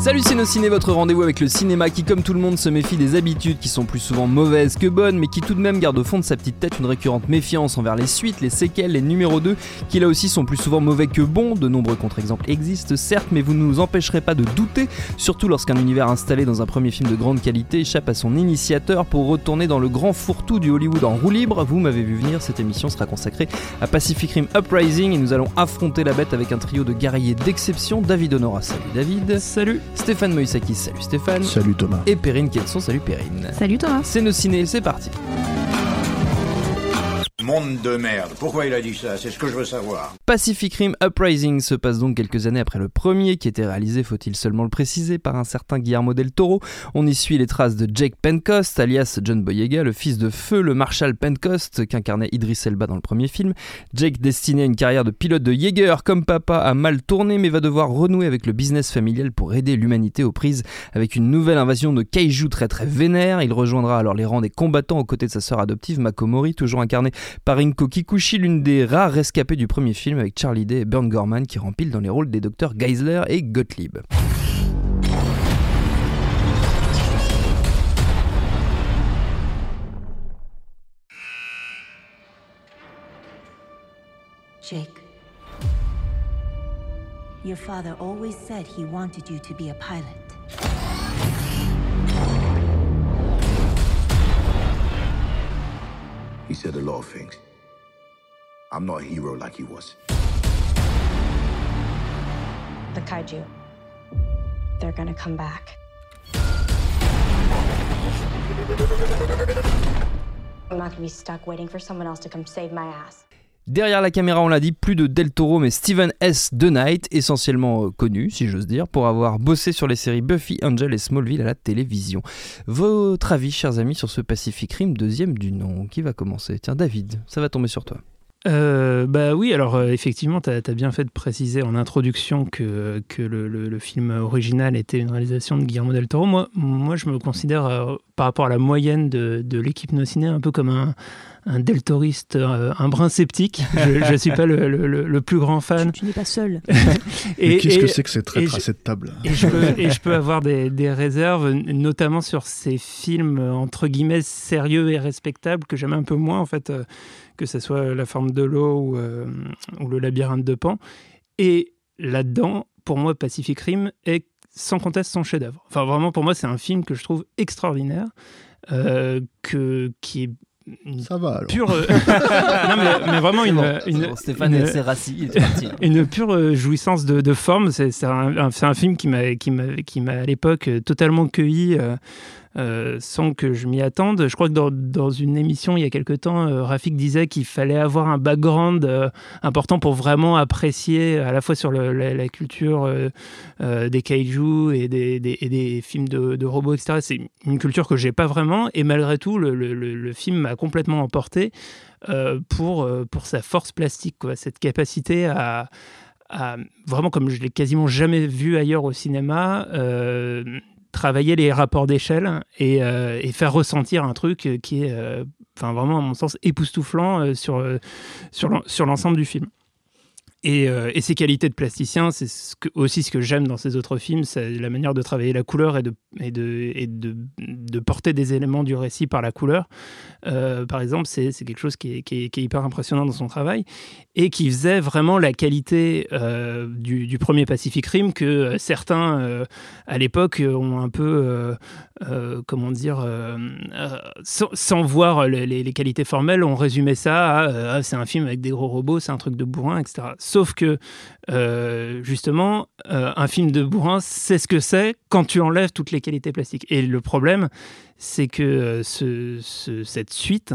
Salut nos ciné, votre rendez-vous avec le cinéma qui comme tout le monde se méfie des habitudes qui sont plus souvent mauvaises que bonnes mais qui tout de même garde au fond de sa petite tête une récurrente méfiance envers les suites, les séquelles, les numéros 2 qui là aussi sont plus souvent mauvais que bons. De nombreux contre-exemples existent certes mais vous ne nous empêcherez pas de douter, surtout lorsqu'un univers installé dans un premier film de grande qualité échappe à son initiateur pour retourner dans le grand fourre-tout du Hollywood en roue libre. Vous m'avez vu venir, cette émission sera consacrée à Pacific Rim Uprising et nous allons affronter la bête avec un trio de guerriers d'exception. David Honora, salut David. Salut. Stéphane Moïsakis, salut Stéphane. Salut Thomas. Et Perrine Kelson, salut Perrine. Salut Thomas. C'est nos ciné, c'est parti. Monde de merde. Pourquoi il a dit ça? C'est ce que je veux savoir. Pacific Rim Uprising se passe donc quelques années après le premier, qui était réalisé, faut-il seulement le préciser, par un certain Guillermo del Toro. On y suit les traces de Jake Pencost, alias John Boyega, le fils de feu, le Marshal Pencost, qu'incarnait Idris Elba dans le premier film. Jake, destiné à une carrière de pilote de Jaeger comme papa, a mal tourné, mais va devoir renouer avec le business familial pour aider l'humanité aux prises avec une nouvelle invasion de kaiju très très vénère. Il rejoindra alors les rangs des combattants aux côtés de sa sœur adoptive Makomori, toujours incarnée par Rinko Kikuchi, l'une des rares rescapées du premier film avec Charlie Day et Burn Gorman qui rempilent dans les rôles des docteurs Geisler et Gottlieb. Jake. Your father always said he wanted you to be a pilot. He said a lot of things. I'm not a hero like he was. The kaiju. They're gonna come back. I'm not gonna be stuck waiting for someone else to come save my ass. Derrière la caméra, on l'a dit, plus de Del Toro, mais Steven S. The Knight, essentiellement euh, connu, si j'ose dire, pour avoir bossé sur les séries Buffy, Angel et Smallville à la télévision. Votre avis, chers amis, sur ce Pacific Rim, deuxième du nom Qui va commencer? Tiens, David, ça va tomber sur toi. Euh, bah oui, alors euh, effectivement, tu as, bien fait de préciser en introduction que, le, film original était une réalisation de Guillermo del Toro. Moi, je me considère, par rapport à la moyenne de, de l'équipe No Ciné, un peu comme un, un del Toriste, euh, un brin sceptique. Je ne suis pas le, le- le- le plus grand fan. Tu n'es pas seul. Et, Mais qu'est-ce que c'est que cette et traître à cette table et je peux, et je peux avoir des, des réserves, notamment sur ces films entre guillemets sérieux et respectables que j'aime un peu moins en fait, euh, que ce soit La forme de l'eau ou, euh, ou Le labyrinthe de Pan. Et là-dedans, pour moi, Pacific Rim est sans conteste son chef-d'œuvre. Enfin, vraiment, pour moi, c'est un film que je trouve extraordinaire, euh, que, qui est Ça va alors. pure. euh, non, mais, mais vraiment C'est une, bon, une- bon, Stéphane une- est rassis, il est parti. une pure euh, jouissance de, de forme. C'est un, un- un film qui m'a, qui m'a, qui m'a à l'époque euh, totalement cueilli euh, euh, sans que je m'y attende. Je crois que dans, une émission il y a quelque temps, euh, Rafik disait qu'il fallait avoir un background euh, important pour vraiment apprécier à la fois sur la, culture des kaiju et des, films de, robots, etc. C'est une culture que j'ai pas vraiment et malgré tout, le, film m'a complètement emporté pour, sa force plastique, cette capacité à, vraiment comme je l'ai quasiment jamais vu ailleurs au cinéma, travailler les rapports d'échelle et, euh, et faire ressentir un truc qui est, euh, enfin vraiment à mon sens époustouflant euh, sur l'ensemble du film. Et, euh, ses qualités de plasticien, c'est aussi ce que j'aime dans ses autres films, c'est la manière de travailler la couleur et de, porter des éléments du récit par la couleur. Euh, par exemple, c'est quelque chose qui est, hyper impressionnant dans son travail et qui faisait vraiment la qualité euh, du, premier Pacific Rim que euh, certains, euh, à l'époque, ont un peu, euh, comment dire, sans, voir les, les, qualités formelles, ont résumé ça à ah, c'est un film avec des gros robots, c'est un truc de bourrin, etc. Sauf que, euh, justement, euh, un film de bourrin, c'est ce que c'est quand tu enlèves toutes les qualités plastiques. Et le problème, c'est que euh, ce, ce, cette suite,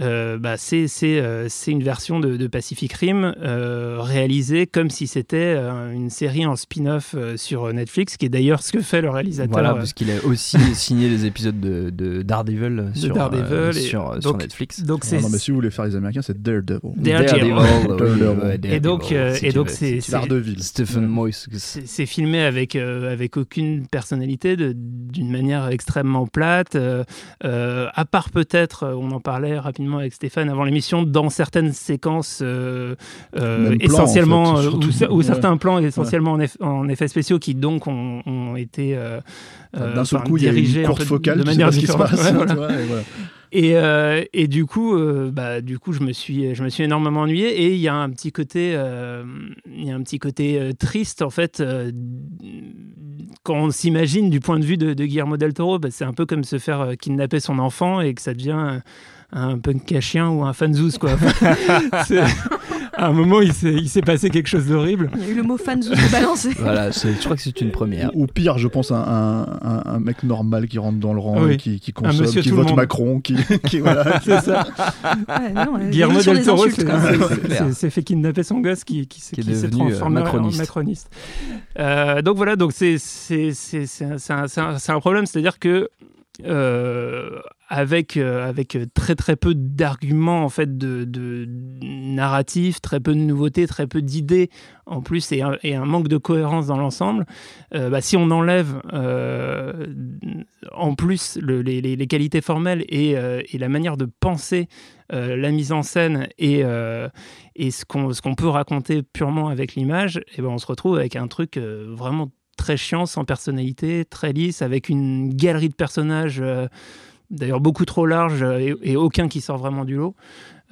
euh, bah, c'est euh, une version de, de, Pacific Rim euh, réalisée comme si c'était une série en spin-off sur Netflix, qui est d'ailleurs ce que fait le réalisateur. Voilà, parce qu'il a aussi signé les épisodes de, de Daredevil, de sur, Daredevil sur, donc, sur, Netflix. Donc non, non, mais si vous voulez faire les Américains, c'est Daredevil. Daredevil. Daredevil. Et donc, si et donc c'est Daredevil. Stephen Moyes. C'est filmé avec, avec aucune personnalité, d'une manière extrêmement plate. À part peut-être, on en parlait rapidement avec Stéphane avant l'émission, dans certaines séquences euh, euh, essentiellement, plan, en fait, ou, ouais. certains plans essentiellement en, en, effets spéciaux qui donc ont, ont été euh, d'un seul coup, il y a dirigés une courte focale, de manière pas ce qui se différente. euh, et du coup, euh, bah, du coup, je me suis, je me suis énormément ennuyé. Et il y a un petit côté, euh, il un petit côté triste en fait. quand on s'imagine du point de vue de, Guillermo del Toro, bah, c'est un peu comme se faire kidnapper son enfant et que ça devient un punk à chien ou un fanzouz quoi. À un moment, il s'est, passé quelque chose d'horrible. Il y a eu le mot fan de balancé. Voilà, je crois que c'est une première. Ou, ou pire, je pense, un, un, un- un mec normal qui rentre dans le rang, oui. et qui, qui consomme, monsieur qui tout le vote. Macron, qui, qui voilà. C'est ça. Ouais, non, Guillermo del Toro s'est- fait kidnapper son gosse qui, qui, s'est- Qui est qui s'est devenu, euh, transformé en- macroniste. en macroniste. Euh, donc voilà, donc un, c'est un problème, c'est-à-dire que euh, avec, euh, avec très très peu d'arguments en fait de, de narratifs, très peu de nouveautés, très peu d'idées en plus et un, manque de cohérence dans l'ensemble, euh, bah, si on enlève euh, en plus le- les, qualités formelles et, la manière de penser la mise en scène et, et ce qu'on peut raconter purement avec l'image, et ben on se retrouve avec un truc vraiment très chiant, sans personnalité, très lisse, avec une galerie de personnages, d'ailleurs beaucoup trop large euh, et, et aucun qui sort vraiment du lot.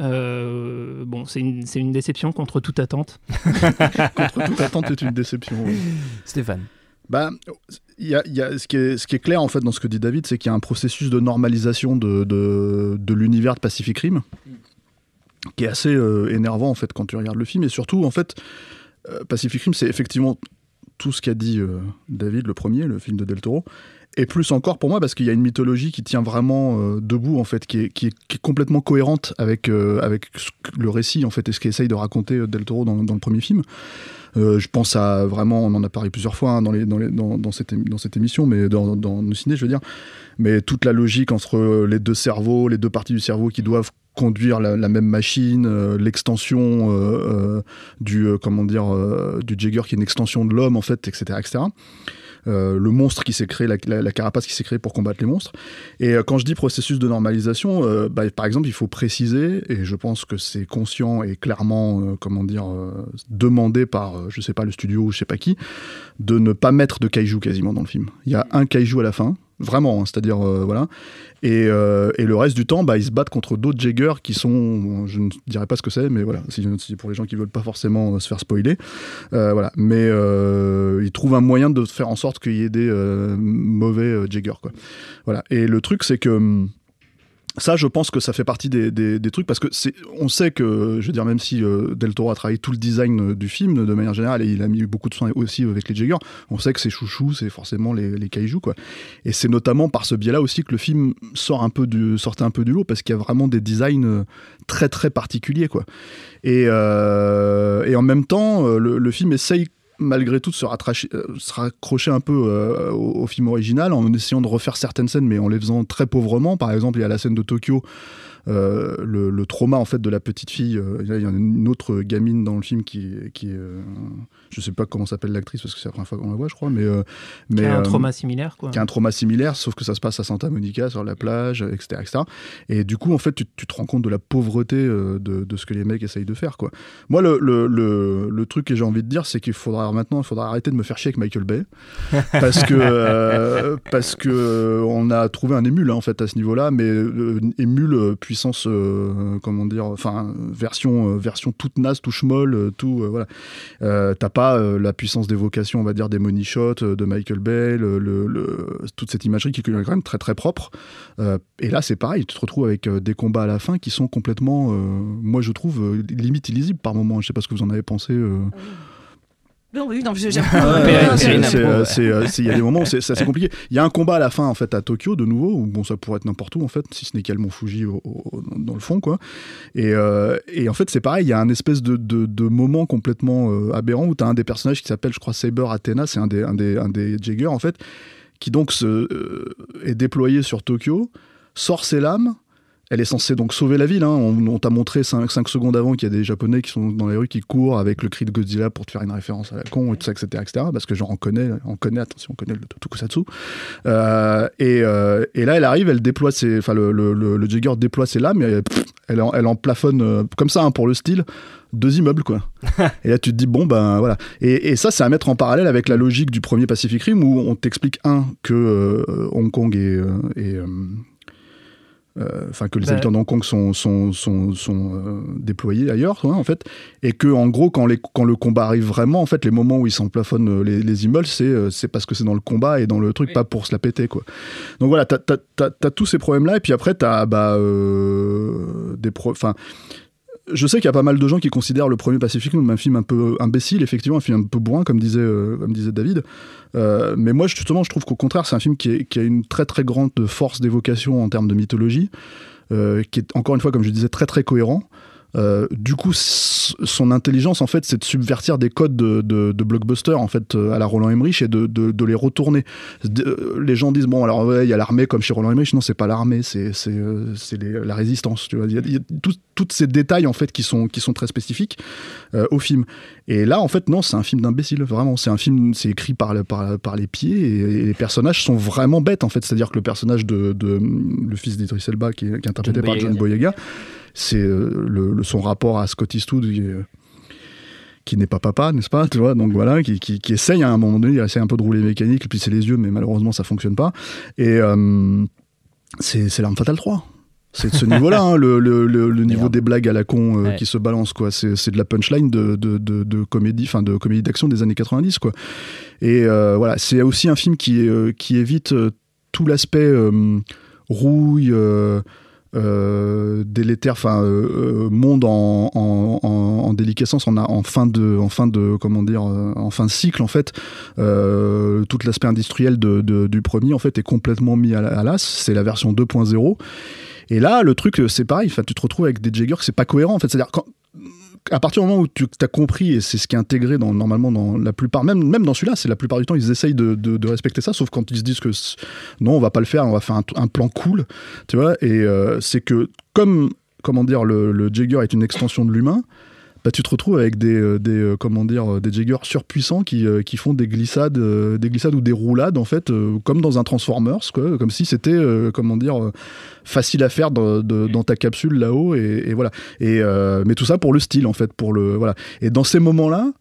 Euh, bon, c'est une, c'est une déception contre toute attente. Contre toute attente, c'est une déception. ouais. Stéphane. Bah, il y a, il y a- ce, qui est, ce qui est clair en fait dans ce que dit David, c'est qu'il y a un processus de normalisation de, de, de l'univers de Pacific Rim qui est assez euh, énervant en fait quand tu regardes le film et surtout en fait euh, Pacific Rim c'est effectivement tout ce qu'a dit euh, David le premier, le film de Del Toro et plus encore pour moi parce qu'il y a une mythologie qui tient vraiment euh, debout en fait qui est, complètement cohérente avec, euh, le récit en fait et ce qu'essaye de raconter euh, Del Toro dans, le premier film je pense à vraiment, on en a parlé plusieurs fois hein, dans, cette, émission, mais dans, dans nos ciné, je veux dire. Mais toute la logique entre les deux cerveaux, les deux parties du cerveau qui doivent conduire la, même machine, l'extension du comment dire du Jagger qui est une extension de l'homme en fait, etc., etc. Euh, le monstre qui s'est créé, la, carapace qui s'est créée pour combattre les monstres. Et euh, quand je dis processus de normalisation, euh, bah, par exemple, il faut préciser, et je pense que c'est conscient et clairement, comment dire, demandé par, je sais pas, le studio ou je sais pas qui, de ne pas mettre de kaiju quasiment dans le film. Il y a un kaiju à la fin, vraiment, hein, c'est-à-dire, euh, voilà. Et, euh, et le reste du temps, bah, ils se battent contre d'autres Jaggers qui sont, je ne dirais pas ce que c'est, mais voilà, si, pour les gens qui veulent pas forcément euh, se faire spoiler, voilà. Mais ils trouvent un moyen de faire en sorte qu'il y ait des mauvais Jaggers, quoi. Voilà. Et le truc, c'est que hum, ça, je pense que ça fait partie des, des- trucs parce que c'est, on sait que, je veux dire, même si euh, Del Toro a travaillé tout le design euh, du film de manière générale et il a mis beaucoup de soin aussi avec les Jaggers, on sait que ses chouchous, c'est forcément les, les quoi. Et c'est notamment par ce biais-là aussi que le film sort un peu du, sortait un peu du lot parce qu'il y a vraiment des designs euh, très très particuliers, quoi. Et, et en même temps, le, le film essaye malgré tout se, euh, se raccrocher un peu euh, au film original en essayant de refaire certaines scènes mais en les faisant très pauvrement. Par exemple, il y a la scène de Tokyo euh, le, le trauma en fait de la petite fille. euh, là, il y a une autre gamine dans le film qui, qui est, euh, je sais pas comment s'appelle l'actrice parce que c'est la première fois qu'on la voit, je crois, mais mais Qui a un trauma similaire, quoi. qui a un trauma similaire, sauf que ça se passe à Santa Monica, sur la plage, etc. etc. Et du coup, en fait, tu, tu te rends compte de la pauvreté de, de ce que les mecs essayent de faire. Quoi. Moi, le, le, le, le truc que j'ai envie de dire, c'est qu'il faudra maintenant il faudra arrêter de me faire chier avec Michael Bay. Parce que, euh, parce que on a trouvé un émule, hein, en fait, à ce niveau-là, mais euh, émule euh, puissance, euh, comment dire, enfin, version, euh, version toute naze, tout schmoll, euh, tout, euh, voilà. Euh, T'as pas euh, la puissance d'évocation, on va dire, des money shots euh, de Michael Bay, le, toute cette imagerie qui est quand même très très propre. Euh, et là, c'est pareil, tu te retrouves avec euh, des combats à la fin qui sont complètement, euh, moi je trouve, euh, limite illisibles par moment. Je sais pas ce que vous en avez pensé. euh. Non, oui, non, j'ai- c'est- Il y a des moments où c'est assez compliqué. Il y a un combat à la fin en fait à Tokyo de nouveau, où bon ça pourrait être n'importe où en fait, si ce n'est qu'à le Mont Fuji au- au- dans le fond quoi. Et, euh, et en fait c'est pareil, il y a un espèce de, de, de moment complètement euh, aberrant où tu as un des personnages qui s'appelle je crois Saber Athena, c'est un des, un des, un des Jaegers en fait, qui donc se, euh, est déployé sur Tokyo, sort ses lames. Elle est censée donc sauver la ville. hein. On, on t'a montré 5, secondes avant qu'il y a des Japonais qui sont dans les rues qui courent avec le cri de Godzilla pour te faire une référence à la con, et tout ça, etc., etc. Parce que genre on connaît, on connaît, attention, on connaît le Tokusatsu. Euh, et, euh, et là, elle arrive, elle déploie ses, enfin le, le, le, le Jagger déploie ses lames, et elle, pff, elle, en, elle en plafonne euh, comme ça hein, pour le style deux immeubles quoi. et là tu te dis bon ben voilà. Et, et ça c'est à mettre en parallèle avec la logique du premier Pacific Rim où on t'explique un que euh, Hong Kong est, euh, est, euh, euh, enfin que les Bah. habitants de Hong Kong sont, sont, sont, sont, euh, déployés ailleurs, hein, en fait, et que en gros quand, les, quand le combat arrive vraiment, en fait, les moments où ils s'emplafonnent euh, les, les immeubles, c'est c'est parce que c'est dans le combat et dans le truc, pas pour se la péter, quoi. Donc voilà, t'as as, tous ces problèmes-là, et puis après t'as bah, euh, des pro, enfin. Je sais qu'il y a pas mal de gens qui considèrent le premier Pacific comme un film un peu imbécile, effectivement, un film un peu bourrin, comme disait, euh, comme disait David. Euh, mais moi, justement, je trouve qu'au contraire, c'est un film qui, qui a une très très grande force d'évocation en termes de mythologie, euh, qui est encore une fois, comme je disais, très très cohérent. Euh, du coup, son intelligence, en fait, c'est de subvertir des codes de, de, de blockbuster, en fait, euh, à la Roland Emmerich et de, de, de les retourner. Euh, les gens disent, bon, alors, ouais, il y a l'armée comme chez Roland Emmerich. Non, c'est pas l'armée, c'est euh, la résistance. Tu vois. Il y a, a tous toutes ces détails, en fait, qui sont, qui sont très spécifiques euh, au film. Et là, en fait, non, c'est un film d'imbécile, vraiment. C'est un film, c'est écrit par, le- par, par les pieds et, et les personnages sont vraiment bêtes, en fait. C'est-à-dire que le personnage de, de le fils d'Idris Elba, qui est, qui est interprété John par Boyega. John Boyega, c'est euh, le, le- son rapport à Scott Eastwood qui, est- qui n'est pas papa, n'est-ce pas Tu vois, donc voilà, qui, qui, qui essaye à un moment donné, il essaye un peu de rouler mécanique, puis c'est les yeux, mais malheureusement ça fonctionne pas. Et euh, c'est l'arme fatale 3. C'est de ce niveau-là, hein, le, le, le, le niveau des blagues à la con euh, Ouais. qui se balance, quoi. C'est de la punchline de, de, de, de comédie, enfin de comédie d'action des années 90, quoi. Et euh, voilà, c'est aussi un film qui, qui évite tout l'aspect rouille, euh, délétère, enfin euh, euh, monde en, en, en, en déliquescence, en, fin de, en fin de, comment dire, euh, en fin de cycle en fait. Tout l'aspect industriel de, du premier en fait est complètement mis à, la- à l'as. C'est la version 2.0. Et là, le truc, c'est pareil. Enfin, tu te retrouves avec des Jaggers, c'est pas cohérent en fait. C'est-à-dire quand à partir du moment où tu as compris, et c'est ce qui est intégré dans, normalement dans la plupart, même, même dans celui-là, c'est la plupart du temps, ils essayent de, de- respecter ça, sauf quand ils se disent que non, on va pas le faire, on va faire un, un plan cool, tu vois, et euh, c'est que comme, comment dire, le, le Jagger est une extension de l'humain, bah, tu te retrouves avec des, euh, des euh, comment dire, euh, des Jaggers surpuissants qui, qui font des glissades, des glissades ou des roulades, en fait, comme dans un Transformers, quoi, comme si c'était, comment dire, facile à faire dans, ta capsule là-haut, et, voilà. Et, mais tout ça pour le style, en fait, pour le, voilà. Et dans ces moments-là,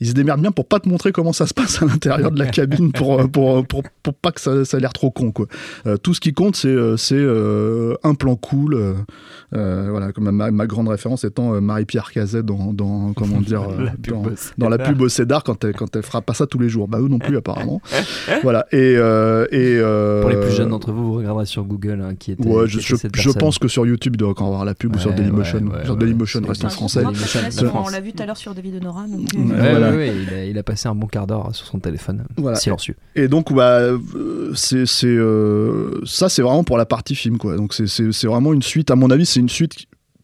ils se démerdent bien pour pas te montrer comment ça se passe à l'intérieur de la cabine pour, euh, pour, pour, pour pas que ça, ça ait l'air trop con. Quoi. Euh, tout ce qui compte, c'est euh, c'est, euh, un plan cool. euh, euh, voilà, comme ma, ma grande référence étant euh, Marie-Pierre Cazet dans, dans, comment dire, euh, La pub dans, la Cédar. pub au Cédar quand elle, quand elle fera pas ça tous les jours. Bah, eux non plus, apparemment. voilà. Et, euh, et, euh, Pour les plus jeunes d'entre vous, vous regarderez sur Google hein, qui était. Ouais, qui je, était je, cette je personne. pense que sur YouTube, il doit encore avoir la pub ou sur Dailymotion. ouais, ouais, sur. Dailymotion, reste en français. Dailymotion, On l'a vu tout à l'heure sur David Honora. Donc, euh, voilà. Ouais, ouais, il, a, il a passé un bon quart d'heure sur son téléphone, Voilà. silencieux. Et donc, bah, c'est, c'est, euh, ça, c'est vraiment pour la partie film, quoi. Donc, c'est, c'est, c'est vraiment une suite. À mon avis, c'est une suite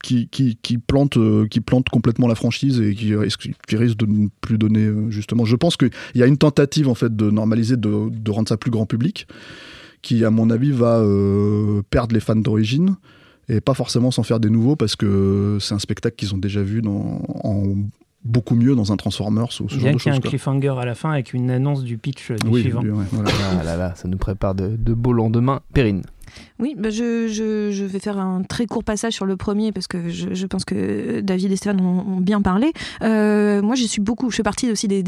qui, qui, qui plante, euh, qui plante complètement la franchise et qui risque, qui risque de ne plus donner, euh, justement. Je pense qu'il y a une tentative, en fait, de normaliser, de, de rendre ça plus grand public, qui, à mon avis, va euh, perdre les fans d'origine. et pas forcément s'en faire des nouveaux parce que c'est un spectacle qu'ils ont déjà vu dans, en beaucoup mieux dans un Transformers ou ce Bien genre de qu'il y ait choses. un quoi. cliffhanger à la fin avec une annonce du pitch euh, du Oui, suivant. lui, ouais, voilà. Ah là là, ça nous prépare de, de beaux lendemains. Perrine. Oui, bah je, vais faire un très court passage sur le premier parce que je, pense que David et Stéphane ont, bien parlé. Euh, moi, je suis beaucoup, je fais partie aussi des,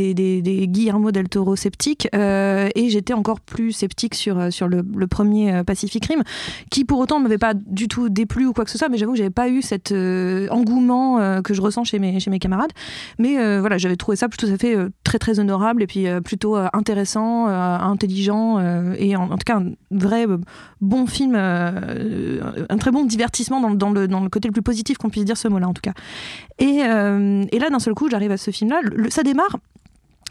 Guillermo del Toro sceptiques euh, et j'étais encore plus sceptique sur, sur le, premier euh, Pacific Rim, qui pour autant ne m'avait pas du tout déplu ou quoi que ce soit, mais j'avoue que j'avais pas eu cet euh, engouement euh, que je ressens chez mes, camarades. Mais euh, voilà, j'avais trouvé ça tout à fait euh, très très honorable et puis euh, plutôt euh, intéressant, euh, intelligent euh, et en, en tout cas un vrai euh, bon film, euh, un très bon divertissement dans, dans le, dans le côté le plus positif qu'on puisse dire ce mot-là en tout cas. Et, euh, et là d'un seul coup j'arrive à ce film-là, ça démarre.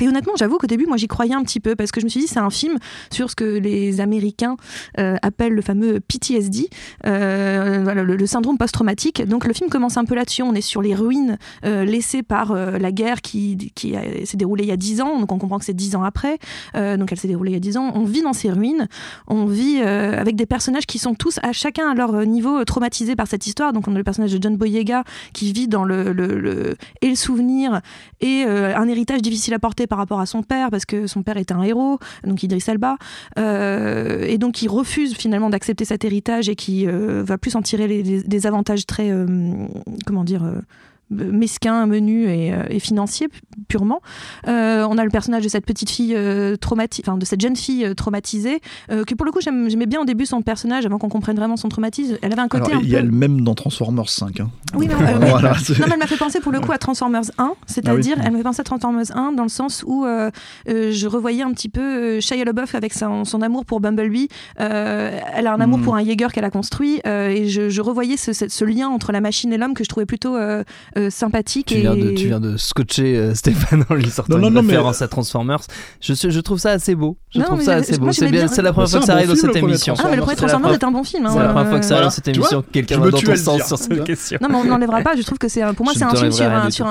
Et honnêtement, j'avoue qu'au début, moi, j'y croyais un petit peu parce que je me suis dit, c'est un film sur ce que les Américains euh, appellent le fameux PTSD, euh, le, syndrome post-traumatique. Donc, le film commence un peu là-dessus. On est sur les ruines euh, laissées par la guerre qui, qui s'est déroulée il y a 10 ans. Donc, on comprend que c'est 10 ans après. Donc, elle s'est déroulée il y a 10 ans. On vit dans ces ruines. On vit avec des personnages qui sont tous, à chacun à leur niveau, traumatisés par cette histoire. Donc, on a le personnage de John Boyega qui vit dans le, le- le- et le souvenir et un héritage difficile à porter par rapport à son père parce que son père est un héros, donc Idris Elba, euh, et donc il refuse finalement d'accepter cet héritage et qui euh, va plus en tirer les, les- des avantages très, euh, comment dire, euh, mesquins, menus et, et financiers pu- purement. Euh, on a le personnage de cette petite fille euh, traumatisée, enfin de cette jeune fille euh, traumatisée, que pour le coup j'aimais bien au début son personnage avant qu'on comprenne vraiment son traumatisme. Elle avait un côté Alors, il y a le même dans Transformers 5. hein. Oui, non, euh, voilà, non, mais elle m'a fait penser pour le coup à Transformers 1, c'est-à-dire Ah oui. elle m'a fait penser à Transformers 1 dans le sens où euh, euh, je revoyais un petit peu euh, Shia LaBeouf avec son, son amour pour Bumblebee. Euh, elle a un amour Mm. pour un Jaeger qu'elle a construit euh, et je, je revoyais ce, ce- ce lien entre la machine et l'homme que je trouvais plutôt euh, euh, sympathique. Tu et... viens, de, tu viens de scotcher euh, Stéphane en lui sortant Non, non, une non, mais- référence à Transformers. Je, trouve ça assez beau. Je Non, trouve mais ça assez beau. C'est bien- bien. la première fois que ça arrive dans cette émission. Ah, mais le premier Transformers est un bon film. C'est la première fois que ça arrive dans cette émission. Quelqu'un va me dans ton sens sur cette question. Non, mais on n'enlèvera pas. Je trouve que c'est un- pour moi c'est ne un film sur, un, sur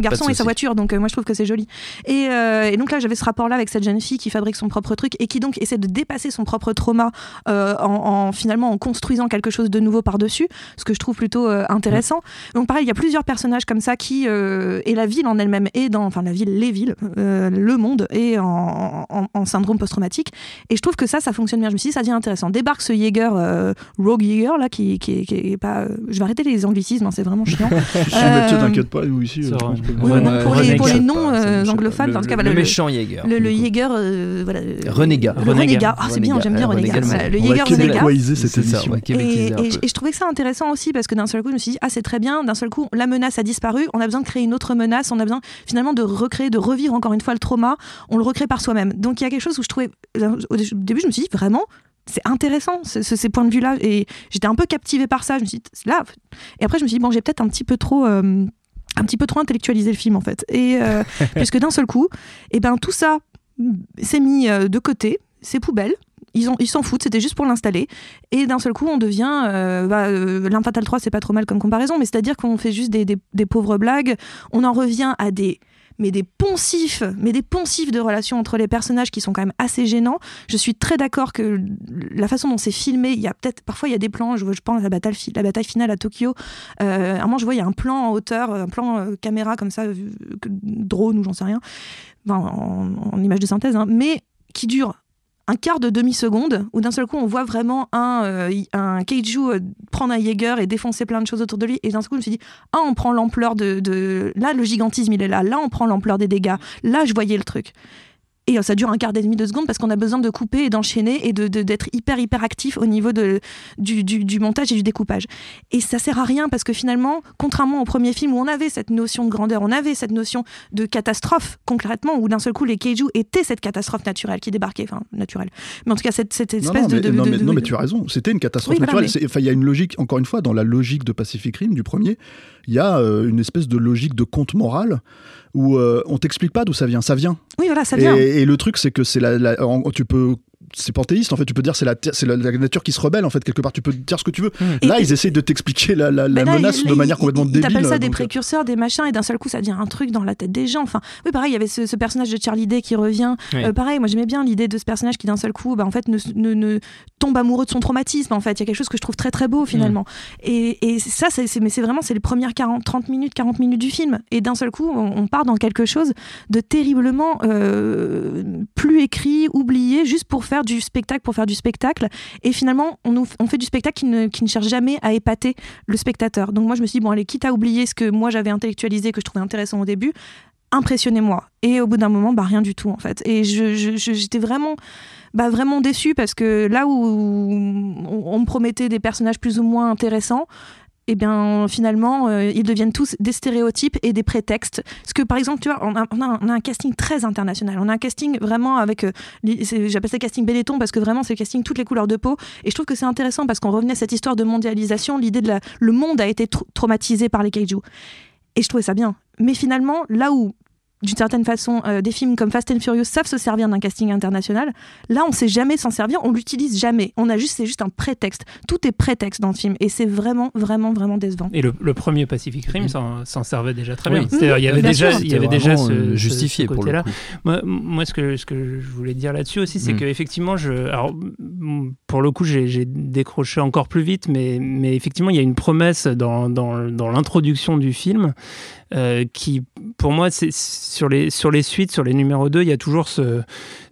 garçon et sa voiture. Donc euh, moi je trouve que c'est joli. Et, euh, et donc là j'avais ce rapport là avec cette jeune fille qui fabrique son propre truc et qui donc essaie de dépasser son propre trauma euh, en, en, finalement en construisant quelque chose de nouveau par dessus, ce que je trouve plutôt intéressant. Donc pareil, il y a plusieurs personnages comme ça qui et la ville en elle-même est dans enfin la ville, les villes, le monde est en, en- en syndrome post-traumatique. Et je trouve que ça, ça fonctionne bien. Je me suis dit, ça devient intéressant. Débarque ce Jaeger, Rogue Jaeger, là, qui, qui, qui est pas. je vais arrêter les anglicismes, hein, c'est vraiment chiant. Si, mais tu Euh, t'inquiète pas, nous ici. ça euh, oui, Ouais, pour, les, pour me euh, anglophones, Le- en tout cas, le- voilà, Le le, méchant Jaeger. le, le. Jaeger, euh, voilà. Renégat. Renégat. Ah, c'est bien, j'aime bien Renégat. Le Jaeger Renégat. cette C'est ça, émission. et je trouvais que ça intéressant aussi parce que d'un seul coup, je me suis dit, ah, c'est très bien. D'un seul coup, la menace a disparu. On a besoin de créer une autre menace. On a besoin finalement de recréer, de revivre encore une fois le trauma. On le recrée par soi-même. Donc il y a quelque chose où je trouvais, au début, je me suis dit, vraiment, c'est intéressant ce- ce- ces points de vue là et j'étais un peu captivée par ça je me suis dit là et après je me suis dit bon j'ai peut-être un petit peu trop euh, un petit peu trop intellectualisé le film en fait et euh, puisque d'un seul coup et ben tout ça s'est mis euh, de côté c'est poubelle ils ont- ils s'en foutent, c'était juste pour l'installer. Et d'un seul coup, on devient. Euh, bah, euh, L'Arme Fatale 3, c'est pas trop mal comme comparaison, mais c'est-à-dire qu'on fait juste des, des- des pauvres blagues. On en revient à des. Mais des poncifs, mais des poncifs de relations entre les personnages qui sont quand même assez gênants. Je suis très d'accord que la façon dont c'est filmé, il y a peut-être parfois il y a des plans. Je, pense à la bataille, la bataille finale à Tokyo. Euh, à un moment, je vois il y a un plan en hauteur, un plan euh, caméra comme ça, euh, drone ou j'en sais rien, en image de synthèse, hein, mais qui dure un quart de demi-seconde où d'un seul coup on voit vraiment un, euh, un kaiju euh, prendre un Jaeger et défoncer plein de choses autour de lui. Et d'un seul coup je me suis dit ah on prend l'ampleur de, de- là le gigantisme il est là. Là on prend l'ampleur des dégâts. Là je voyais le truc et euh, ça dure un quart et demi de seconde parce qu'on a besoin de couper et d'enchaîner et de, de- d'être hyper hyper actif au niveau de, du, du- du montage et du découpage. Et ça sert à rien parce que finalement, contrairement au premier film où on avait cette notion de grandeur, on avait cette notion de catastrophe concrètement, où d'un seul coup les kaiju étaient cette catastrophe naturelle qui débarquait, enfin naturelle. Mais en tout cas cette, espèce non, de, mais, de- non, de- mais- de- non, mais tu as raison, c'était une catastrophe Oui, voilà, naturelle. mais- C'est- enfin, Il y a une logique, encore une fois, dans la logique de Pacific Rim du premier, il y a euh, une espèce de logique de conte moral où euh, on t'explique pas d'où ça vient, ça vient. Oui voilà ça vient. Et, et le truc, c'est que c'est la, tu peux c'est panthéiste en fait. Tu peux dire c'est la, c'est la, nature qui se rebelle en fait quelque part. Tu peux dire ce que tu veux. Là, ils essayent de t'expliquer la, la, menace de manière complètement débile. T'appelles ça des précurseurs, des machins, et d'un seul coup, ça devient un truc dans la tête des gens. Enfin, oui, pareil, il y avait ce, personnage de Charlie Day qui revient. pareil, moi j'aimais bien l'idée de ce personnage qui d'un seul coup, bah, en fait, ne, ne, tombe amoureux de son traumatisme. En fait, il y a quelque chose que je trouve très très beau finalement. Et, et, ça, c'est, mais c'est vraiment c'est les premières 40, 30 minutes, 40 minutes du film. Et d'un seul coup, on, part dans quelque chose de terriblement euh, plus écrit, oublié, juste pour faire du spectacle, pour faire du spectacle. Et finalement, on, on fait du spectacle qui ne, qui ne, cherche jamais à épater le spectateur. Donc moi, je me suis dit, bon, allez, quitte à oublier ce que moi j'avais intellectualisé, que je trouvais intéressant au début, impressionnez-moi. Et au bout d'un moment, bah, rien du tout, en fait. Et j'étais vraiment, bah, vraiment déçue parce que là où on, me promettait des personnages plus ou moins intéressants, eh bien finalement, euh, ils deviennent tous des stéréotypes et des prétextes. Parce que par exemple, tu vois, on a, un casting très international. On a un casting vraiment avec, euh, j'appelle ça casting Benetton parce que vraiment c'est le casting toutes les couleurs de peau. Et je trouve que c'est intéressant parce qu'on revenait à cette histoire de mondialisation, l'idée de la, le monde a été traumatisé par les kaiju. Et je trouvais ça bien. Mais finalement, là où d'une certaine façon, euh, des films comme Fast and Furious savent se servir d'un casting international. Là, on sait jamais s'en servir, on l'utilise jamais. On a juste, c'est juste un prétexte. Tout est prétexte dans le film, et c'est vraiment, vraiment, vraiment décevant. Et le, premier Pacific Rim s'en servait déjà très bien. il y avait déjà, il y avait déjà ce, euh, justifié ce, côté-là. Moi, moi, ce que ce que je voulais dire là-dessus aussi, c'est mm. que effectivement, je, alors, pour le coup, j'ai décroché encore plus vite, mais mais effectivement, il y a une promesse dans dans, l'introduction du film euh, qui, pour moi, c'est sur les, sur les suites, sur les numéros 2, il y a toujours ce,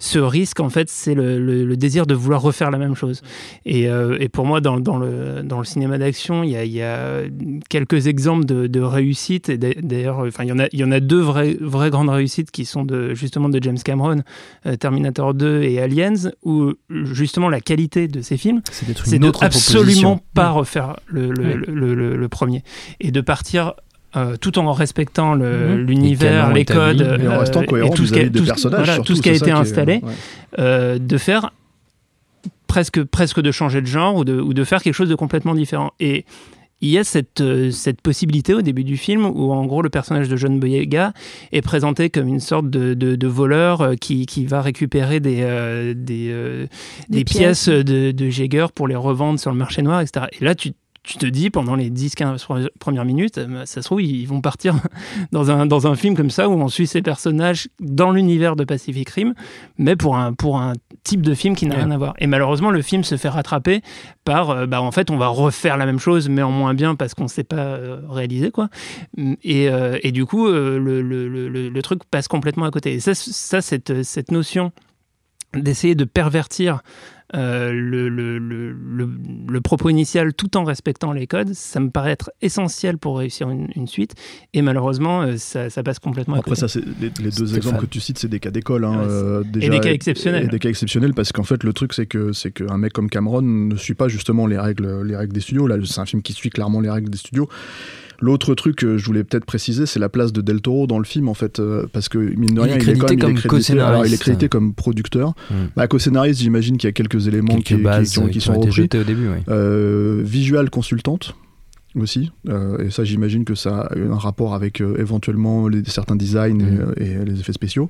ce risque, en fait, c'est le, le, désir de vouloir refaire la même chose. Et, euh, et pour moi, dans, dans, le, dans le cinéma d'action, il il y a quelques exemples de, de réussite. Et d'ailleurs, enfin, il y en a, il y en a deux vraies, vraies grandes réussites qui sont de, justement de James Cameron, euh, Terminator 2 et Aliens, où justement la qualité de ces films, c'est de absolument pas refaire le, le, le, premier et de partir euh, tout en respectant mhm. l'univers, les, codes, et en restant cohérent tout ce qui a, tout, voilà, tout ce qui a été installé, euh, de faire presque, presque de changer de genre ou de, ou de faire quelque chose de complètement différent. Et il y a cette, euh, cette possibilité au début du film où en gros le personnage de John Boyega est présenté comme une sorte de, de, voleur qui, qui, va récupérer des, des, des, pièces, de, de Jäger pour les revendre sur le marché noir, etc. Et là tu tu te dis pendant les 10-15 premières minutes, euh, ça se trouve, ils vont partir dans un, dans un film comme ça où on suit ces personnages dans l'univers de Pacific Rim, mais pour un, pour un type de film qui n'a rien à voir. Et malheureusement, le film se fait rattraper par, euh, bah, en fait, on va refaire la même chose, mais en moins bien parce qu'on ne sait pas euh, réaliser, quoi. Et, et du coup, le, le, le, le, truc passe complètement à côté. Et ça, ça cette, cette notion d'essayer de pervertir euh, le, le, le, le, propos initial tout en respectant les codes, ça me paraît être essentiel pour réussir une, suite. Et malheureusement, euh, ça, ça passe complètement Après, ça, les, deux exemples que tu cites, c'est des cas d'école. Hein, euh, et des cas exceptionnels. Et des cas exceptionnels parce qu'en fait, le truc, c'est que c'est qu'un mec comme Cameron ne suit pas justement les règles, les règles des studios. Là, c'est un film qui suit clairement les règles des studios. L'autre truc que je voulais peut-être préciser, c'est la place de Del Toro dans le film, en fait, euh, parce que mine de rien, il, est, crédité comme il est crédité comme producteur. Hmm. Bah, co-scénariste, j'imagine qu'il y a quelques éléments qui, qui, sont repris. Au début, euh, visual consultante aussi. Euh, et ça, j'imagine que ça a un rapport avec éventuellement les, certains designs hmm. et, les effets spéciaux.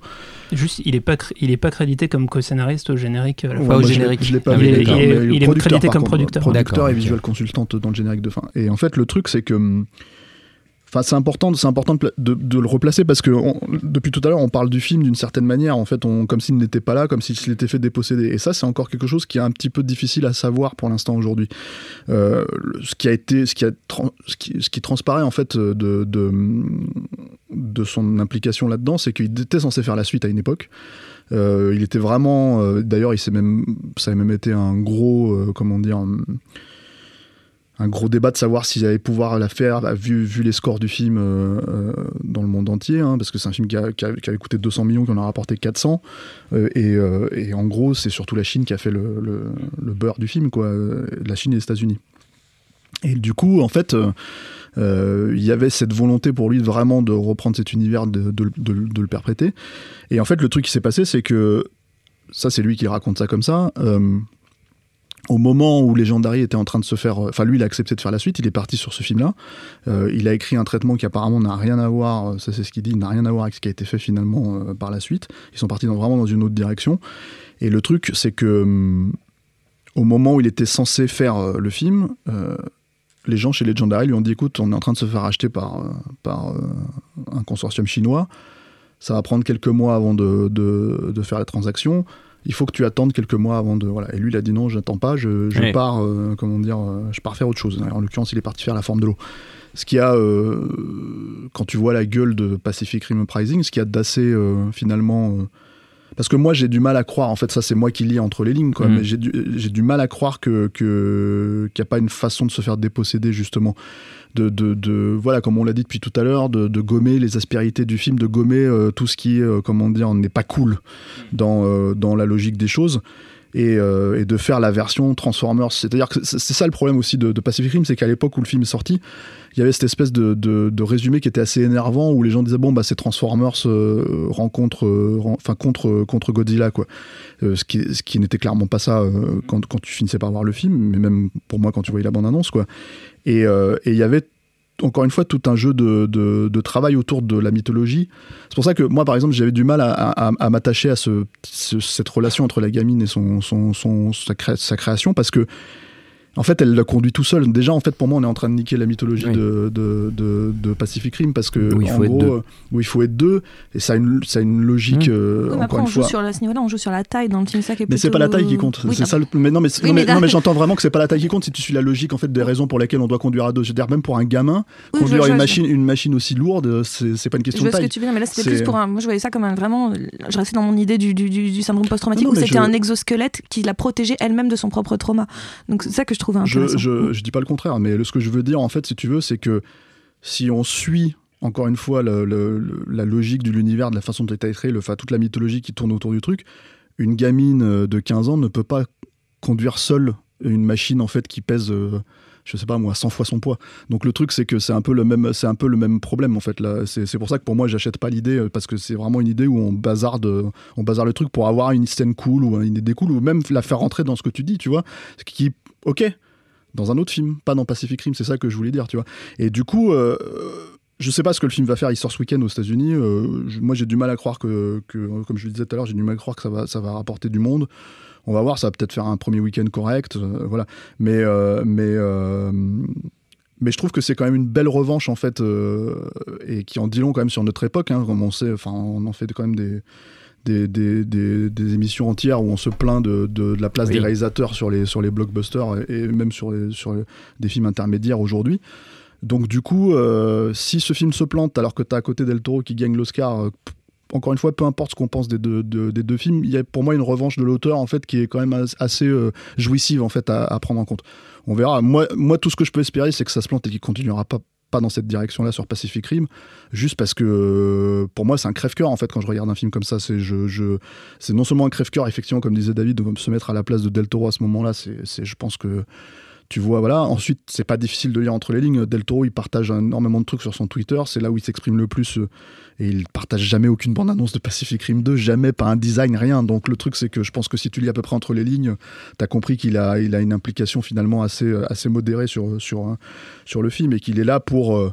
Juste, il n'est pas, il est pas crédité comme co-scénariste au générique. au générique. Je, l'ai pas il, il, est crédité comme producteur. Producteur et visual consultante dans le générique de fin. Et en fait, le truc, c'est que hum, Enfin, c'est important, c'est important de, le replacer parce que depuis tout à l'heure, on parle du film d'une certaine manière, en fait, on, comme s'il n'était pas là, comme s'il s'était fait déposséder. Et ça, c'est encore quelque chose qui est un petit peu difficile à savoir pour l'instant aujourd'hui. Euh, ce qui a été, ce qui a, ce qui, ce transparaît en fait de, de, de son implication là-dedans, c'est qu'il était censé faire la suite à une époque. Euh, il était vraiment, euh, d'ailleurs, ça a même été un gros, euh, comment dire gros débat de savoir s'il allait pouvoir la faire, bah, vu, les scores du film euh, euh, dans le monde entier, hein, parce que c'est un film qui, a, avait coûté 200 millions, qui en a rapporté 400. Euh, et, en gros, c'est surtout la Chine qui a fait le, le, beurre du film, quoi, la Chine et les États-Unis. Et du coup, en fait, il y avait cette volonté pour lui vraiment de reprendre cet univers, de, de, de le perpréter. Et en fait, le truc qui s'est passé, c'est que ça, c'est lui qui raconte ça comme ça au moment où Legendary était en train de se faire, enfin lui il a accepté de faire la suite, il est parti sur ce film-là. Euh, il a écrit un traitement qui apparemment n'a rien à voir, euh, ça c'est ce qu'il dit, n'a rien à voir avec ce qui a été fait finalement euh, par la suite. Ils sont partis vraiment dans une autre direction. Et le truc, c'est que hum, au moment où il était censé faire euh, le film, euh, les gens chez Legendary lui ont dit écoute, on est en train de se faire acheter par, euh, par euh, un consortium chinois. Ça va prendre quelques mois avant de- de faire la transaction. Il faut que tu attendes quelques mois avant de. Voilà. Et lui, il a dit non, j'attends pas, je, pars, euh, comment dire, euh, je pars faire autre chose. En l'occurrence, il est parti faire la forme de l'eau. Ce qui a, euh, quand tu vois la gueule de Pacific Rim Uprising, ce qui a d'assez finalement. parce que moi, j'ai du mal à croire, en fait, ça c'est moi qui lis entre les lignes, quoi, Mm. mais j'ai du, du mal à croire que que- qu'il n'y a pas une façon de se faire déposséder, justement. De, voilà, comme on l'a dit depuis tout à l'heure, de, gommer les aspérités du film, de gommer euh, tout ce qui, euh, n'est pas cool dans, euh, dans la logique des choses. Et, euh, et de faire la version Transformers. C'est-à-dire c'est ça le problème aussi de, de Pacific Rim, c'est qu'à l'époque où le film est sorti, il y avait cette espèce de, résumé qui était assez énervant où les gens disaient bon bah c'est Transformers euh, rencontre euh, enfin contre contre Godzilla quoi ce qui n'était clairement pas ça quand, quand tu finissais par voir le film mais même pour moi quand tu voyais la bande annonce quoi et il y avait encore une fois tout un jeu de, de, travail autour de la mythologie. C'est pour ça que moi, par exemple, j'avais du mal à, m'attacher à ce, ce- cette relation entre la gamine et son, sa, sa création parce que en fait, elle l'a conduit tout seul. Déjà, en fait, pour moi, on est en train de niquer la mythologie Oui. de, de, de- de Pacific Rim parce que, Où il en faut être gros, deux. euh, où il faut être deux, et ça a une, ça a une logique, Mmh. euh, Oui, mais après, on joue fois. sur, à ce niveau-là, on joue sur la taille dans le film. Ça qui est Mais c'est plutôt- pas la taille qui compte. Oui, c'est ça. le- Mais non, mais, Oui, non, mais mais, là- non, mais j'entends vraiment que c'est pas la taille qui compte si tu suis la logique en fait des raisons pour lesquelles on doit conduire à deux. Je veux dire, même pour un gamin, conduire vois- une machine, une machine aussi lourde, c'est c'est pas une Je question vois de ce que taille. tu veux dire, mais là c'était C'est- plus pour un. Moi je voyais ça comme un vraiment. Je restais dans mon idée du, du, du- du syndrome post-traumatique où c'était un exosquelette qui la protégeait elle-même de son propre trauma. Donc c'est ça que je trouvais Je, intéressant. je, je dis pas le contraire, mais ce que je veux dire, en fait, si tu veux, c'est que si on suit encore une fois le- le- le- la logique de l'univers, de la façon dont est créé, le, enfin, toute la mythologie qui tourne autour du truc, une gamine euh, de 15 ans ne peut pas conduire seule une machine en fait qui pèse. euh, je sais pas moi, 100 fois son poids. Donc le truc c'est que c'est un peu le même, c'est un peu le même problème en fait là. C'est c'est pour ça que pour moi j'achète pas l'idée euh, parce que c'est vraiment une idée où on bazarde, euh, on bazarde le truc pour avoir une scène cool ou une idée cool ou même la faire rentrer dans ce que tu dis, tu vois. Ce qui, ok, dans un autre film, pas dans Pacific Rim, c'est ça que je voulais dire, tu vois. Et du coup, euh, je sais pas ce que le film va faire, il sort ce week-end aux États-Unis. euh, moi, j'ai du mal à croire que, comme je le disais tout à l'heure, j'ai du mal à croire que ça va, ça va rapporter du monde. On va voir, ça va peut-être faire un premier week-end correct, euh, voilà. Mais, mais, mais je trouve que c'est quand même une belle revanche en fait, et qui en dit long quand même sur notre époque. Hein, comme on sait, enfin, on en fait quand même des des, des, des- des émissions entières où on se plaint de, de- de la place Oui. des réalisateurs sur les, sur les blockbusters et, et même sur, les, sur les- des films intermédiaires aujourd'hui. Donc du coup, euh, si ce film se plante alors que tu as à côté Del Toro qui gagne l'Oscar, euh, encore une fois, peu importe ce qu'on pense des deux, de- des deux films, il y a pour moi une revanche de l'auteur en fait qui est quand même as- assez euh, jouissive en fait à, à prendre en compte. On verra. Moi, moi, tout ce que je peux espérer, c'est que ça se plante et qu'il continuera pas pas dans cette direction-là sur Pacific Rim, juste parce que euh, pour moi c'est un crève-cœur en fait quand je regarde un film comme ça. C'est je, je, non seulement un crève-cœur effectivement comme disait David de se mettre à la place de Del Toro à ce moment-là. C'est- je pense que tu vois, voilà. Ensuite, c'est pas difficile de lire entre les lignes. Del Toro, il partage énormément de trucs sur son Twitter. C'est là où il s'exprime le plus. euh, et il partage jamais aucune bande-annonce de Pacific Rim 2, jamais, pas un design, rien. Donc le truc, c'est que je pense que si tu lis à peu près entre les lignes, t'as compris qu'il a, une implication finalement assez, assez modérée hein, sur le film et qu'il est là pour. euh,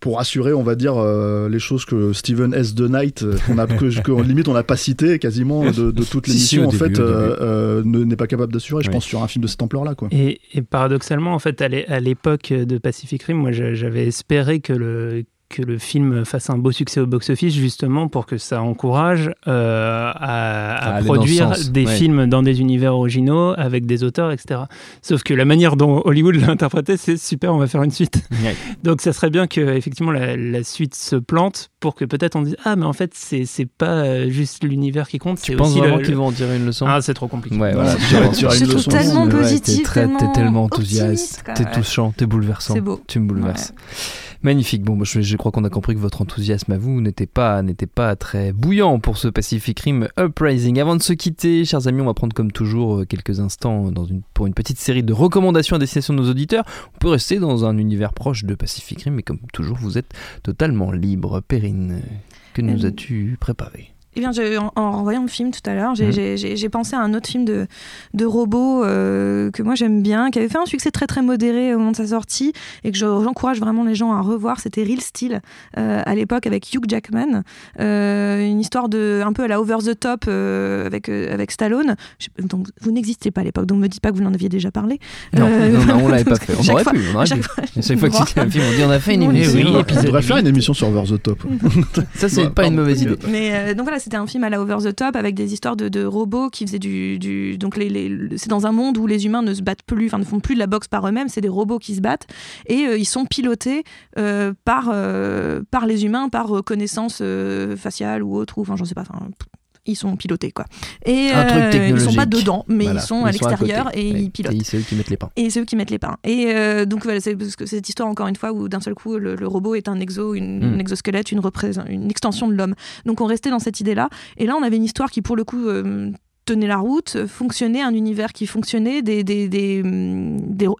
pour assurer, on va dire, euh, les choses que Steven S. The Knight, euh, qu'on a, que, que, limite on n'a pas cité quasiment de, de toute Si, si, l'émission, en début, fait, euh, euh, ne- n'est pas capable d'assurer, je Oui. pense, sur un film de cette ampleur-là. Quoi. Et, et paradoxalement, en fait, à l'é- à l'époque de Pacific Rim, moi, j'a- j'avais espéré que le que le film fasse un beau succès au box-office, justement pour que ça encourage euh, à, produire des ouais. films dans des univers originaux avec des auteurs, etc. Sauf que la manière dont Hollywood l'a interprété, c'est super, on va faire une suite. Ouais. Donc ça serait bien que effectivement la, la suite se plante pour que peut-être on dise ah mais en fait c'est pas euh, juste l'univers qui compte, Tu c'est penses aussi vraiment le- qu'ils vont en tirer une leçon? Ah c'est trop compliqué. Ouais, voilà. Tu vas tirer Je une leçon. tellement positif, t'es tellement enthousiaste, t'es touchant, t'es bouleversant. C'est beau. Tu me bouleverses. Magnifique. Bon, je, je crois qu'on a compris que votre enthousiasme à vous n'était pas, n'était pas très bouillant pour ce Pacific Rim Uprising. Avant de se quitter, chers amis, on va prendre comme toujours euh, quelques instants dans une, pour une petite série de recommandations à destination de nos auditeurs. On peut rester dans un univers proche de Pacific Rim, mais comme toujours, vous êtes totalement libre. Perrine, que nous Euh, as-tu préparé? Eh bien, je- en, en revoyant le film tout à l'heure, j'ai Mhm. pensé à un autre film de, de robots euh, que moi j'aime bien, qui avait fait un succès très très modéré au moment de sa sortie et que je- j'encourage vraiment les gens à revoir. C'était Real Steel euh, à l'époque avec Hugh Jackman, Euh, une histoire de un peu à la over the top euh, avec euh, avec Stallone. Je- donc vous n'existiez pas à l'époque, donc me dites pas que vous n'en aviez déjà parlé. Non, Euh, non, non, on l'avait pas fait. On aurait fois- pu, on aurait à chaque pu. fois- chaque fois que c'était un film, on dit on a fait une émission. oui, On devrait faire une émission sur Over the Top. Ça, c'est pas une mauvaise idée. Mais euh, donc voilà, c'était un film à la over the top avec des histoires de, de robots qui faisaient du, du donc les, les- c'est dans un monde où les humains ne se battent plus, enfin ne font plus de la boxe par eux-mêmes, c'est des robots qui se battent et euh, ils sont pilotés euh, par euh, par les humains par reconnaissance faciale ou autre ou enfin j'en sais pas, ils sont pilotés quoi. Et Un truc euh, ils sont pas dedans, mais Voilà, ils sont à l'extérieur et Ouais. ils pilotent. Et c'est eux qui mettent les pains. Et c'est eux qui mettent les pains. Et euh, donc voilà, c'est parce que cette histoire encore une fois où d'un seul coup le, le robot est un exo, une, Mm. un exosquelette, une, une extension de l'homme. Donc on restait dans cette idée-là. Et là on avait une histoire qui pour le coup euh, tenait la route, euh, fonctionnait, un univers qui fonctionnait, des, des, des,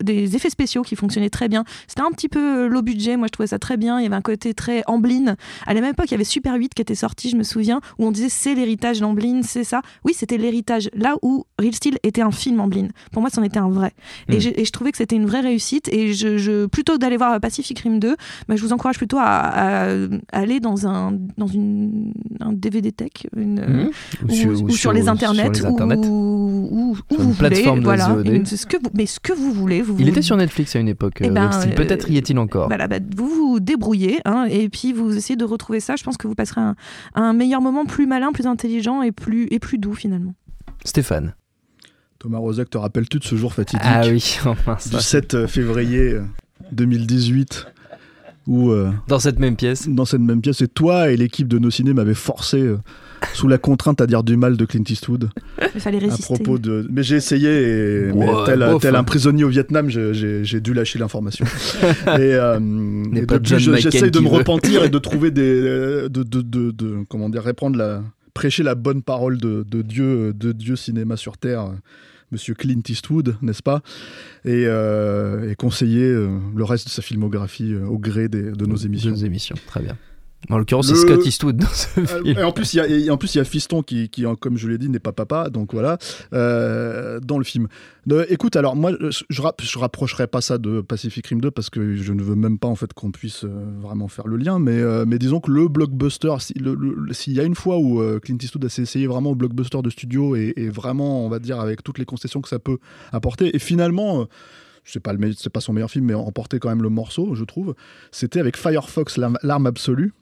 des- effets spéciaux qui fonctionnaient très bien. C'était un petit peu euh, low budget, moi je trouvais ça très bien. Il y avait un côté très Amblin. À la même époque, il y avait Super 8 qui était sorti, je me souviens, où on disait c'est l'héritage d'Amblin, c'est ça. Oui, c'était l'héritage. Là où Real Steel était un film Amblin. Pour moi, c'en était un vrai. Et, Mm. et je trouvais que c'était une vraie réussite. Et je, je- plutôt d'aller voir Pacific Rim 2, bah, je vous encourage plutôt à, à aller dans un, dans une, un DVD tech, une, Mhm. ou, sur les internets. Ou, ou, où Sur vous une plateforme voulez, de voilà, une- ce que vous, mais ce que vous voulez. Vous Il vous- était sur Netflix à une époque. Eh euh, ben, euh, Peut-être y est-il encore. voilà, bah, vous vous débrouillez hein, et puis vous essayez de retrouver ça. Je pense que vous passerez un, un meilleur moment plus malin, plus intelligent et plus, et plus doux finalement. Stéphane. Thomas Rozek, te rappelles-tu de ce jour fatidique Ah oui, enfin, ça. du 7 février euh, 2018 où euh, Dans cette même pièce. dans cette même pièce, et toi et l'équipe de nos ciné m'avaient forcé euh, sous la contrainte à dire du mal de Clint Eastwood Il fallait à propos de. Mais j'ai essayé et mais tel, bof, tel hein. un prisonnier au Vietnam, j'ai- dû lâcher l'information. et euh, et depuis, je- de me veut. repentir et de trouver des, de, de, de, de- comment dire, répandre la, prêcher la bonne parole de, de Dieu, de Dieu cinéma sur terre. Monsieur Clint Eastwood, n'est-ce pas? Et, euh, et conseiller euh, le reste de sa filmographie euh, au gré des- de nos émissions. Nos émissions, très bien. En l'occurrence, Le- c'est Scott Eastwood dans ce Euh, film. Et en plus, il y a, et en plus, il y a Fiston qui, qui, en- comme je l'ai dit, n'est pas papa, donc voilà, euh, dans le film. Euh, écoute, alors moi, je, je, rap- je rapprocherai pas ça de Pacific Rim 2 parce que je ne veux même pas en fait qu'on puisse euh, vraiment faire le lien, mais, euh, mais disons que le blockbuster, si- s'il y a une fois où Clint Eastwood a essayé vraiment au blockbuster de studio et, et vraiment, on va dire, avec toutes les concessions que ça peut apporter, et finalement. c'est pas, le pas son meilleur film, mais emporter quand même le morceau, je trouve. C'était avec Firefox, l'arme absolue.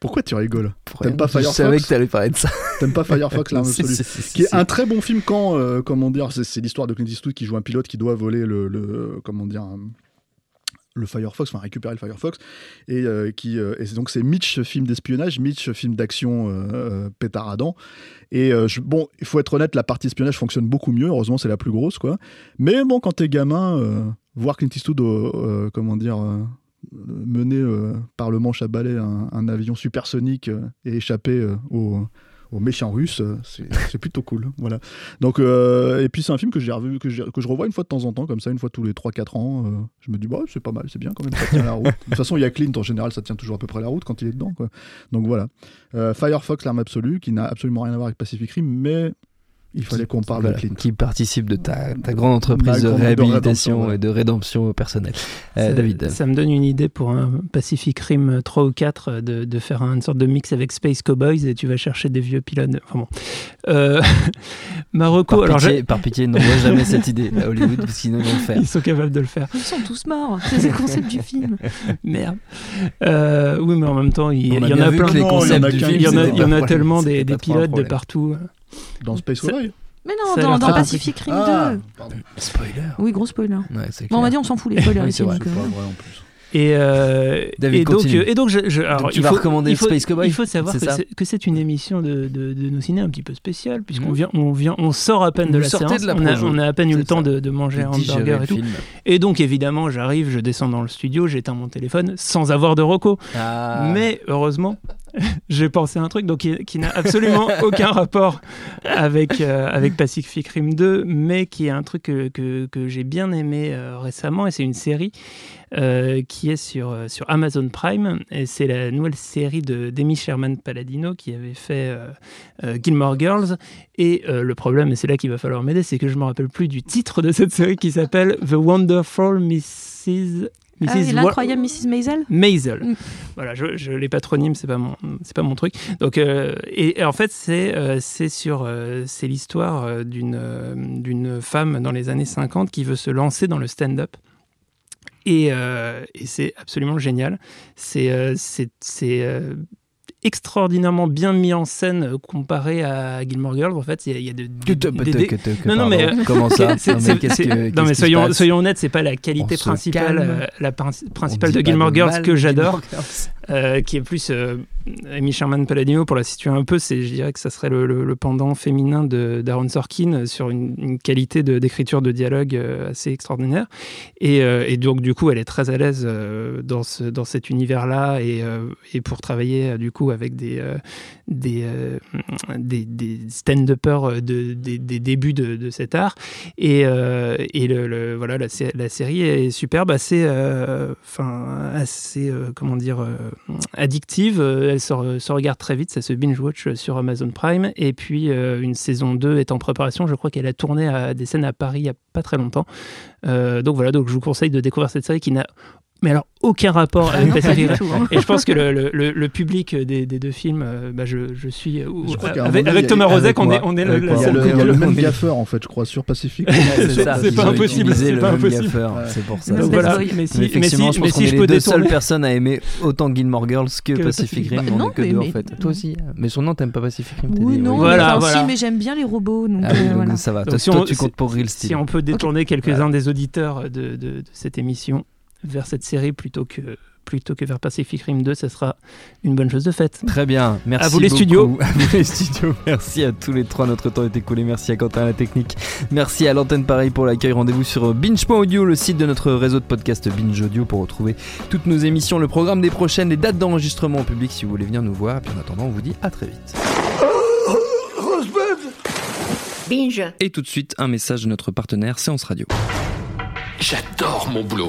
Pourquoi tu rigoles T'aimes pas Je Firefox savais que t'allais parler de ça. T'aimes pas Firefox, l'arme absolue si, si, si, qui est un très bon film quand, euh, comment dire, c'est, l'histoire de Clint Eastwood qui joue un pilote qui doit voler le, le- comment dire, un- le Firefox, enfin récupérer le Firefox, et euh, qui, euh, et donc c'est Mitch film d'espionnage, Mitch film d'action euh, euh, pétaradant. Et euh, je- bon, il faut être honnête, la partie espionnage fonctionne beaucoup mieux. Heureusement, c'est la plus grosse, quoi. Mais bon, quand t'es gamin, euh, voir Clint Eastwood, euh, comment dire. Mener euh, par le manche à balai un, avion supersonique euh, et échapper euh, au, aux méchants russes, c'est plutôt cool. Voilà. Donc, et puis c'est un film que j'ai revu, que, que je revois une fois de temps en temps, comme ça, une fois tous les 3-4 ans. je me dis, bah, c'est pas mal, c'est bien quand même, ça tient la route. De toute façon, il y a Clint en général, ça tient toujours à peu près la route quand il est dedans. Donc voilà. Firefox, l'arme absolue, qui n'a absolument rien à voir avec Pacific Rim, mais il fallait qu'on parle Voilà, de Clint. qui participe de ta, ta grande entreprise Ma de réhabilitation ouais. et de rédemption personnelle. Euh, ça, David. Ça me donne une idée pour un Pacific Rim 3 ou 4 euh, de, de faire une sorte de mix avec Space Cowboys et tu vas chercher des vieux pilotes. Enfin bon. Euh, Marocco, Par alors pitié, j'ai- par pitié, n'envoie jamais cette idée à Hollywood parce qu'ils vont le faire. ils sont capables de le faire. Ils sont tous morts. C'est le concept du film. Merde. Euh, oui, mais en même temps, il, y en a plein. il y en concepts a film, y en a, y en a tellement des, pilotes de partout. Dans Space Cowboy Mais non, dans, Pacific Rim Ah, 2. pardon. Spoiler. Oui, gros spoiler. Ouais, Bon, on va dire, on s'en fout les spoilers Oui, ici. c'est vrai, euh, pas vrai en plus. Et, euh, David, et donc, et donc, je, je- alors, Donc tu il vas faut, recommander il faut, Space Cowboy, Il faut savoir que c'est, une émission de, de, de nos ciné un petit peu spéciale, puisqu'on Mhm. vient, on vient, on sort à peine de la séance. de la on, a, projo. on a à peine eu le temps de, de manger un hamburger et tout. film. Et donc, évidemment, j'arrive, je descends dans le studio, j'éteins mon téléphone sans avoir de reco. Ah. Mais heureusement, j'ai pensé à un truc donc qui, qui n'a absolument aucun rapport avec euh, avec Pacific Rim 2, mais qui est un truc que, que, que j'ai bien aimé euh, récemment et c'est une série euh, qui est sur sur Amazon Prime et c'est la nouvelle série de d'Amy Sherman Palladino qui avait fait Gilmore Girls et le problème et c'est là qu'il va falloir m'aider, c'est que je me rappelle plus du titre de cette série qui s'appelle The Wonderful Mrs. Ah, et Wa- l'incroyable Mrs. Maisel Maisel. Mm. Voilà, je, je les patronymes, c'est pas mon, c'est pas mon truc. Donc, euh, et, et en fait, c'est, euh, c'est sur, euh, c'est l'histoire d'une, d'une femme dans les années 50 qui veut se lancer dans le stand-up. Et, et c'est absolument génial. C'est, c'est, c'est extraordinairement bien mis en scène euh, comparé à Gilmore Girls. En fait, il y a, il y a de, que- que- non, non, mais Comment ça Non, mais que- non, soyons, soyons honnêtes, c'est pas la qualité On principale, euh, la principale de Gilmore Girls que j'adore. Euh, qui est plus euh, Amy Sherman Palladino pour la situer un peu. C'est, je dirais que ça serait le, pendant féminin d'Aaron Sorkin sur une, qualité d'écriture de dialogue euh, assez extraordinaire. Et, euh, donc du coup, elle est très à l'aise euh, dans dans cet univers-là et, euh, et pour travailler euh, du coup avec des euh, des, euh, stand-uppers euh, de, des, des débuts de, cet art. Et, euh, et voilà, la, la série est superbe, assez, euh, enfin, assez euh, comment dire, euh, addictive. Euh, Elle se, re- se regarde très vite, ça se binge-watch sur Amazon Prime. Et puis, euh, une saison 2 est en préparation. Je crois qu'elle a tourné à des scènes à Paris il n'y a pas très longtemps. Euh, donc voilà, donc je vous conseille de découvrir cette série qui n'a mais alors aucun rapport avec non, pas Pacific Rim. tout, hein. Et je pense que le, le- le- public des, des deux films, euh, bah, je, je suis euh, Je crois un avec, avec Thomas Rozek, on est, on est Avec le, Il le, même gaffeur en fait, je crois, sur Pacific. C'est C'est ça, pas impossible, c'est le pas même impossible. C'est pour ça. Donc voilà, mais si, Mais mais si, effectivement, je mais pense qu'on si est je les peux deux seules personnes à aimer autant Gilmore Girls que, Que Pacific Rim. On est que non, deux mais- en fait. Toi aussi. hein. Mais son nom, t'aimes pas Pacific Rim t'as Oui, dit, non, Voilà, enfin, voilà. si, mais j'aime bien les robots. Donc, Ah euh, ça va. Toi, si tu comptes si- pour Real Si Steel. on peut détourner quelques-uns des auditeurs de cette émission vers cette série plutôt que, plutôt que vers Pacific Rim 2, ça sera une bonne chose de faite. Très bien, merci À vous les beaucoup. studios. À vous les studios, merci à tous les trois, notre temps est écoulé, merci à Quentin à la technique, merci à l'antenne pareil pour l'accueil, rendez-vous sur binge.audio, le site de notre réseau de podcast Binge Audio pour retrouver toutes nos émissions, le programme des prochaines, les dates d'enregistrement au public si vous voulez venir nous voir, et puis en attendant on vous dit à très vite. Binge. Et tout de suite un message de notre partenaire Séance Radio. J'adore mon boulot.